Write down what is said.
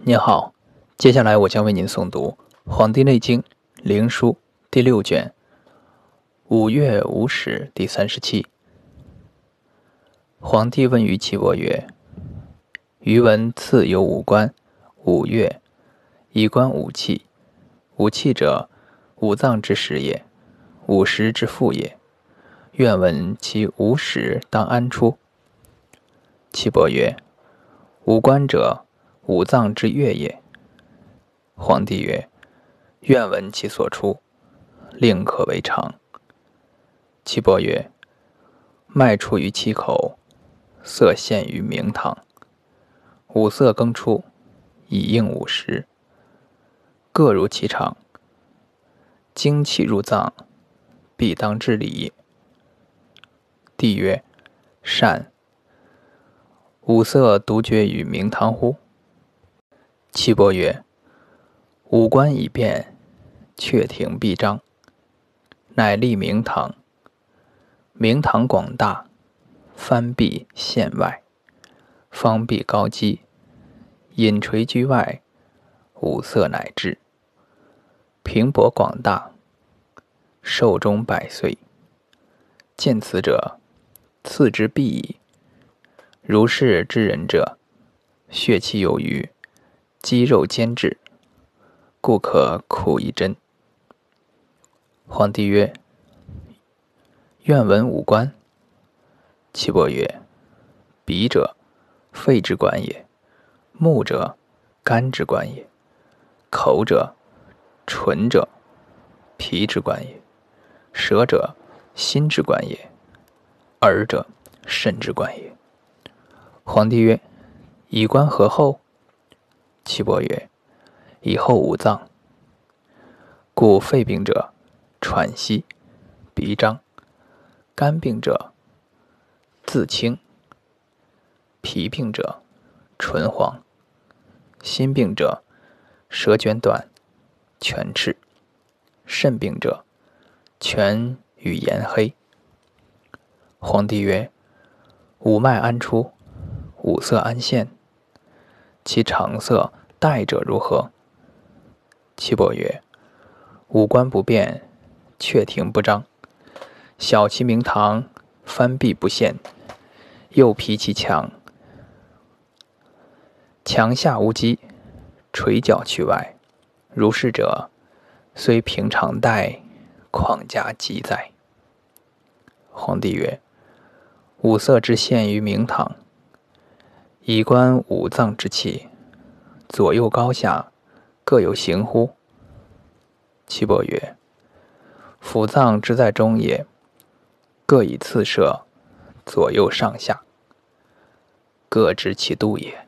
您好，接下来我将为您诵读《黄帝内经·灵书》第六卷《五岳五史》第三十七。皇帝问于岐伯曰：“余闻次有五官，五岳，以观五气。五气者，五脏之始也，五时之父也。愿闻其五始当安出？”岐伯曰：“五官者。”五脏之月也。皇帝曰：“愿闻其所出，令可为常。”岐伯曰：“脉出于其口，色现于明堂。五色更出，以应五时，各如其常。精气入脏，必当之理。”帝曰：“善。五色独绝于明堂乎？”岐伯曰：“五官已变，却庭必张，乃立明堂。明堂广大，藩壁陷外，方壁高基，引垂居外，五色乃至。平博广大，寿终百岁。见此者，次之必矣。如是之人者，血气有余。”肌肉坚质，故可苦一针。皇帝曰：“愿闻五官。”岐伯曰：“鼻者，肺之官也；目者，肝之官也；口者，唇者，脾之官也；舌者，心之官也；耳者，肾之官也。”皇帝曰：“以观何厚？”岐伯曰：“以后五脏，故肺病者喘息、鼻张；肝病者自清；脾病者唇黄；心病者舌卷短、全赤；肾病者全与颜黑。”皇帝曰：“五脉安出？五色安现？其常色？”待者如何？岐伯曰：“五官不变，却庭不张，小其明堂，翻壁不现，又脾其强，墙下无积，垂角去外。如是者，虽平常待，况加急哉？”皇帝曰：“五色之现于明堂，以观五脏之气。”左右高下，各有行乎？岐伯曰：“腑脏之在中也，各以次射，左右上下，各知其度也。”